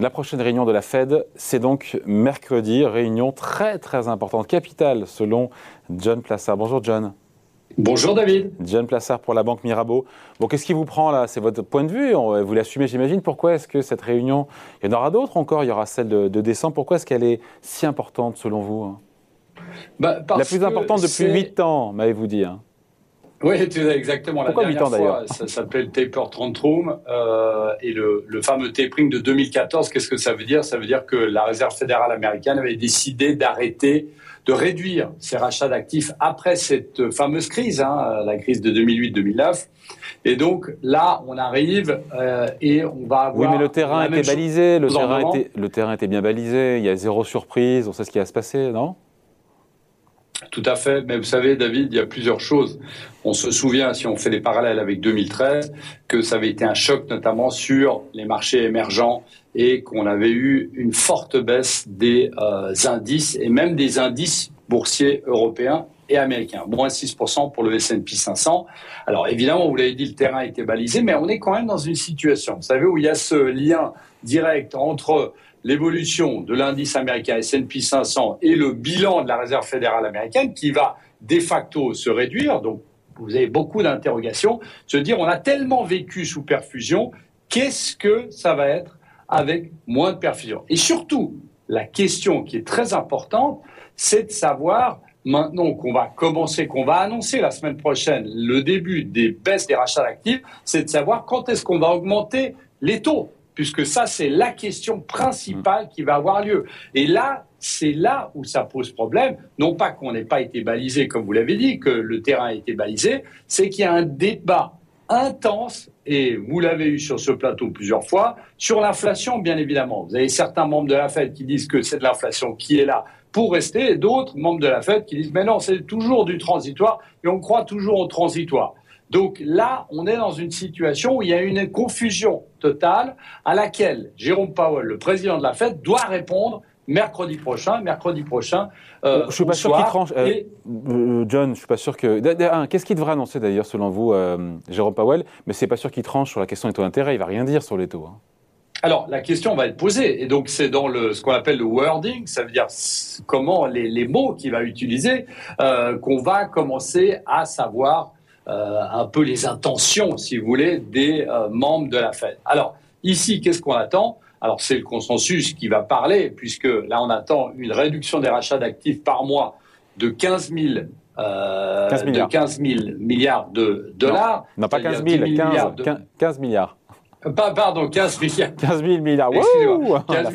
La prochaine réunion de la Fed, c'est donc mercredi, réunion très très importante, capitale selon John Plassard. Bonjour John. Bonjour David. John Plassard pour la Banque Mirabeau. Bon, qu'est-ce qui vous prend là? C'est votre point de vue, vous l'assumez j'imagine. Pourquoi est-ce que cette réunion, il y en aura d'autres encore, il y aura celle de, décembre, pourquoi est-ce qu'elle est si importante selon vous? Bah, La plus importante depuis 8 ans, m'avez-vous dit. Hein? Oui, exactement. Pourquoi la dernière fois, ça s'appelait le taper tantrum euh, et le, le, fameux tapering de 2014. Qu'est-ce que ça veut dire? Ça veut dire que la Réserve fédérale américaine avait décidé d'arrêter, de réduire ses rachats d'actifs après cette fameuse crise, hein, la crise de 2008-2009. Et donc là, on arrive euh, et on va avoir. Oui, mais le terrain était balisé, le terrain était, le terrain était bien balisé. Il y a zéro surprise. On sait ce qui va se passer, non? Tout à fait, mais vous savez, David, il y a plusieurs choses. On se souvient, si on fait des parallèles avec 2013, que ça avait été un choc notamment sur les marchés émergents et qu'on avait eu une forte baisse des euh, indices et même des indices boursiers européens et américains. Moins 6% pour le S&P 500. Alors évidemment, vous l'avez dit, le terrain était balisé, mais on est quand même dans une situation, vous savez, où il y a ce lien direct entre l'évolution de l'indice américain S&P 500 et le bilan de la Réserve fédérale américaine qui va de facto se réduire. Donc, vous avez beaucoup d'interrogations. Se dire, on a tellement vécu sous perfusion, qu'est-ce que ça va être avec moins de perfusion? Et surtout, la question qui est très importante, c'est de savoir maintenant qu'on va commencer, qu'on va annoncer la semaine prochaine le début des baisses des rachats d'actifs, c'est de savoir quand est-ce qu'on va augmenter les taux puisque ça, c'est la question principale qui va avoir lieu. Et là, c'est là où ça pose problème. Non pas qu'on n'ait pas été balisé, comme vous l'avez dit, que le terrain a été balisé, c'est qu'il y a un débat intense, et vous l'avez eu sur ce plateau plusieurs fois, sur l'inflation, bien évidemment. Vous avez certains membres de la Fed qui disent que c'est de l'inflation qui est là pour rester, et d'autres membres de la Fed qui disent mais non, c'est toujours du transitoire, et on croit toujours au transitoire. Donc là, on est dans une situation où il y a une confusion totale à laquelle Jérôme Powell, le président de la Fed, doit répondre mercredi prochain. Mercredi prochain. Euh, je suis pas sûr qu'il tranche. Euh, euh, John, je suis pas sûr que. Qu'est-ce qu'il devrait annoncer d'ailleurs, selon vous, Jérôme Powell? Mais c'est pas sûr qu'il tranche sur la question des taux d'intérêt. Il va rien dire sur les taux. Hein. Alors, la question va être posée, et donc c'est dans le, ce qu'on appelle le wording, ça veut dire comment les, les mots qu'il va utiliser, qu'on va commencer à savoir euh, un peu les intentions, si vous voulez, des euh, membres de la Fed. Alors, ici, qu'est-ce qu'on attend? Alors c'est le consensus qui va parler, puisque là on attend une réduction des rachats d'actifs par mois de 15 000, euh, 15 milliards. De 15 000 milliards de dollars. Non, pas 15 000, 15, milliards. 15 milliards. Pardon, 15 milliards. 15 000 milliards. 15,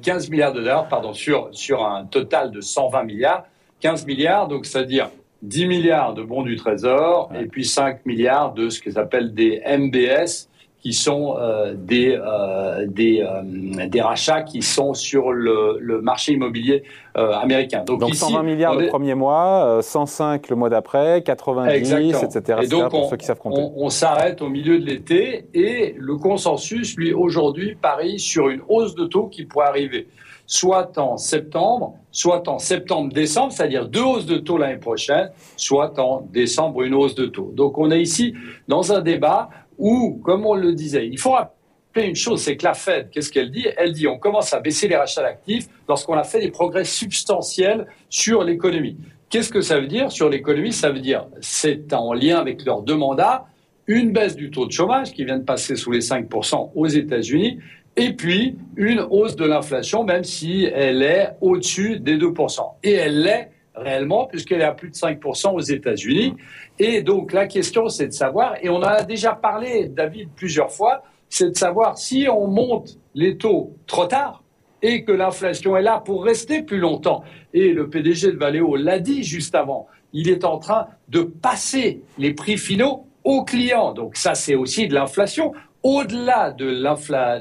15 milliards de dollars, pardon, sur, sur un total de 120 milliards. 15 milliards, donc c'est-à-dire 10 milliards de bons du Trésor et puis 5 milliards de ce qu'ils appellent des MBS, qui sont euh, des, euh, des, euh, des rachats qui sont sur le, le marché immobilier américain. Donc, donc 120 milliards le premier mois, 105 le mois d'après, 90, etc. Et donc pour on, ceux qui savent compter. On, on s'arrête au milieu de l'été et le consensus, lui, aujourd'hui, parie sur une hausse de taux qui pourrait arriver soit en septembre, soit en septembre-décembre, c'est-à-dire deux hausses de taux l'année prochaine, soit en décembre une hausse de taux. Donc on est ici dans un débat où, comme on le disait, il faut rappeler une chose, c'est que la Fed, qu'est-ce qu'elle dit? Elle dit on commence à baisser les rachats d'actifs lorsqu'on a fait des progrès substantiels sur l'économie. Qu'est-ce que ça veut dire? Sur l'économie Ça veut dire, c'est en lien avec leurs deux mandats, une baisse du taux de chômage qui vient de passer sous les 5% aux États-Unis et puis une hausse de l'inflation, même si elle est au-dessus des 2%. Et elle l'est réellement, puisqu'elle est à plus de 5% aux États-Unis. Et donc la question, c'est de savoir, et on en a déjà parlé, David, plusieurs fois, c'est de savoir si on monte les taux trop tard et que l'inflation est là pour rester plus longtemps. Et le PDG de Valeo l'a dit juste avant, il est en train de passer les prix finaux aux clients. Donc ça, c'est aussi de l'inflation au-delà de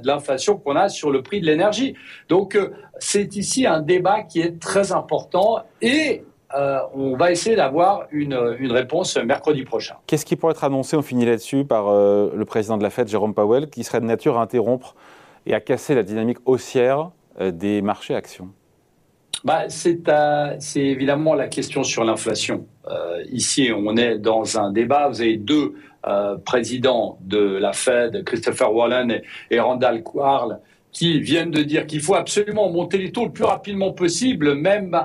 l'inflation qu'on a sur le prix de l'énergie. Donc euh, c'est ici un débat qui est très important et euh, on va essayer d'avoir une, réponse mercredi prochain. Qu'est-ce qui pourrait être annoncé, on finit là-dessus, par euh, le président de la Fed, Jérôme Powell, qui serait de nature à interrompre et à casser la dynamique haussière des marchés actions bah, c'est évidemment la question sur l'inflation. ici, on est dans un débat. Vous avez deux euh, présidents de la Fed, Christopher Wallen et, Randall Quarles, qui viennent de dire qu'il faut absolument monter les taux le plus rapidement possible, même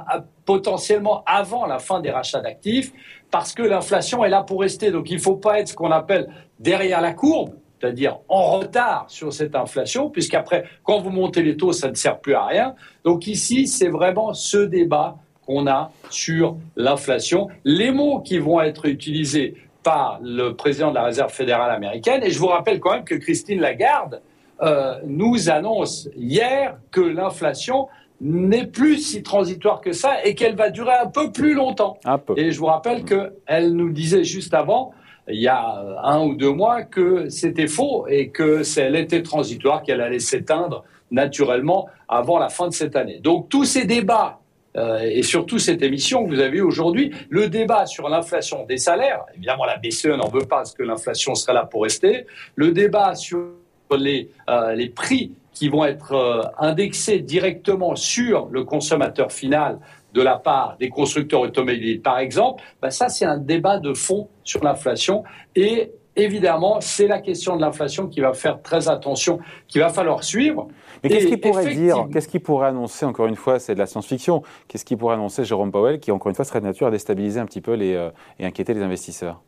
potentiellement avant la fin des rachats d'actifs, parce que l'inflation est là pour rester. Donc il ne faut pas être ce qu'on appelle derrière la courbe, c'est-à-dire en retard sur cette inflation, puisqu'après, quand vous montez les taux, ça ne sert plus à rien. Donc ici, c'est vraiment ce débat qu'on a sur l'inflation. Les mots qui vont être utilisés par le président de la Réserve fédérale américaine, et je vous rappelle quand même que Christine Lagarde euh, nous annonce hier que l'inflation n'est plus si transitoire que ça et qu'elle va durer un peu plus longtemps. Et je vous rappelle qu'elle nous disait juste avant il y a un ou deux mois que c'était faux et que elle était transitoire, qu'elle allait s'éteindre naturellement avant la fin de cette année. Donc tous ces débats euh, et surtout cette émission que vous avez aujourd'hui, le débat sur l'inflation des salaires, évidemment la BCE n'en veut pas parce que l'inflation sera là pour rester, le débat sur les, euh, les prix qui vont être euh, indexés directement sur le consommateur final de la part des constructeurs automobiles, par exemple, ben ça c'est un débat de fond sur l'inflation. Et évidemment, c'est la question de l'inflation qui va faire très attention, qu'il va falloir suivre. Mais qu'est-ce qu'il pourrait dire? Qu'est-ce qu'il pourrait annoncer Encore une fois, c'est de la science-fiction. Qu'est-ce qu'il pourrait annoncer Jérôme Powell, qui encore une fois serait de nature à déstabiliser un petit peu les, euh, et inquiéter les investisseurs?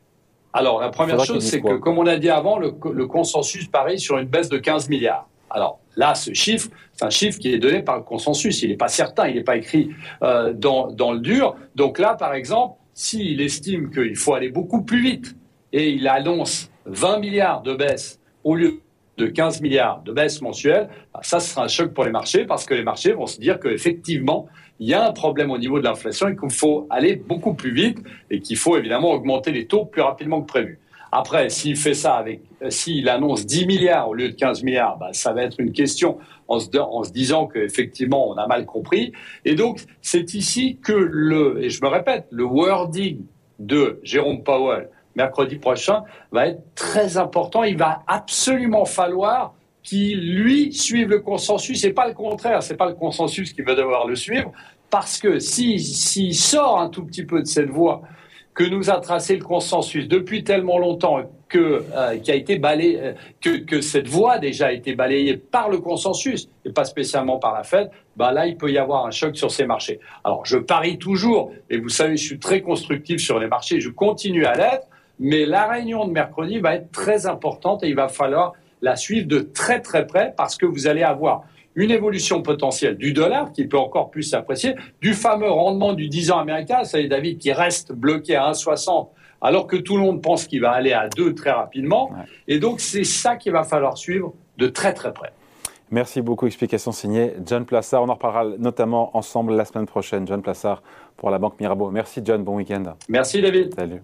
Alors, la première chose, c'est que, comme on a dit avant, le, le consensus parie sur une baisse de 15 milliards. Alors là, ce chiffre, c'est un chiffre qui est donné par le consensus. Il n'est pas certain, il n'est pas écrit euh, dans, dans, le dur. Donc là, par exemple, s'il estime qu'il faut aller beaucoup plus vite et il annonce 20 milliards de baisse au lieu de 15 milliards de baisse mensuelle, bah, ça, sera un choc pour les marchés parce que les marchés vont se dire qu'effectivement, il y a un problème au niveau de l'inflation et qu'il faut aller beaucoup plus vite et qu'il faut évidemment augmenter les taux plus rapidement que prévu. Après, s'il fait ça avec, euh, s'il annonce 10 milliards au lieu de 15 milliards, bah, ça va être une question en se, en se disant qu'effectivement, on a mal compris. Et donc, c'est ici que le, et je me répète, le wording de Jérôme Powell mercredi prochain va être très important. Il va absolument falloir qu'il, lui, suive le consensus et pas le contraire. C'est pas le consensus qui va devoir le suivre parce que s'il si, sort un tout petit peu de cette voie que nous a tracé le consensus depuis tellement longtemps que euh, qui a été balayé, euh, que, que, cette voie déjà a été balayée par le consensus et pas spécialement par la Fed, bah là il peut y avoir un choc sur ces marchés. Alors je parie toujours et vous savez je suis très constructif sur les marchés, je continue à l'être, mais la réunion de mercredi va être très importante et il va falloir la suivre de très très près parce que vous allez avoir une évolution potentielle du dollar qui peut encore plus s'apprécier, du fameux rendement du 10 ans américain, ça David, qui reste bloqué à 1,60 alors que tout le monde pense qu'il va aller à 2 très rapidement. Et donc c'est ça qu'il va falloir suivre de très très près. Merci beaucoup. Explication signée John Plassard. On en reparlera notamment ensemble la semaine prochaine. John Plassard pour la Banque Mirabeau. Merci John, bon week-end. Merci David. Salut.